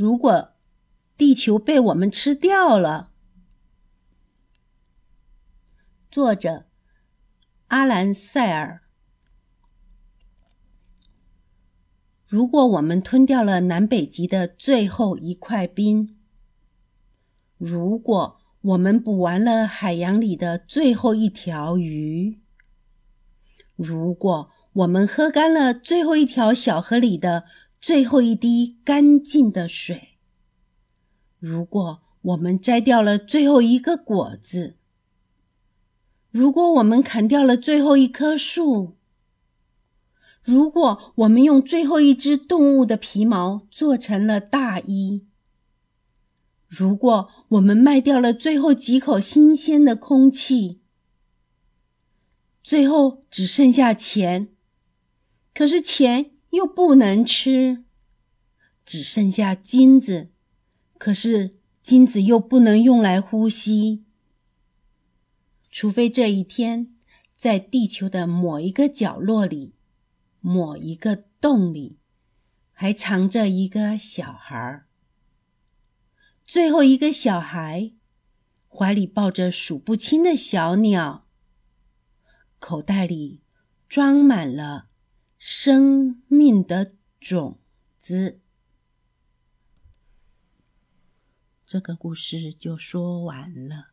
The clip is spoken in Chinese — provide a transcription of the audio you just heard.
如果地球被我们吃掉了，作者阿兰·塞尔。如果我们吞掉了南北极的最后一块冰，如果我们捕完了海洋里的最后一条鱼，如果我们喝干了最后一条小河里的最后一滴干净的水，如果我们摘掉了最后一个果子，如果我们砍掉了最后一棵树，如果我们用最后一只动物的皮毛做成了大衣，如果我们卖掉了最后几口新鲜的空气，最后只剩下钱，可是钱又不能吃，只剩下金子。可是金子又不能用来呼吸，除非这一天在地球的某一个角落里、某一个洞里，还藏着一个小孩儿。最后一个小孩怀里抱着数不清的小鸟，口袋里装满了生命的种子。这个故事就说完了。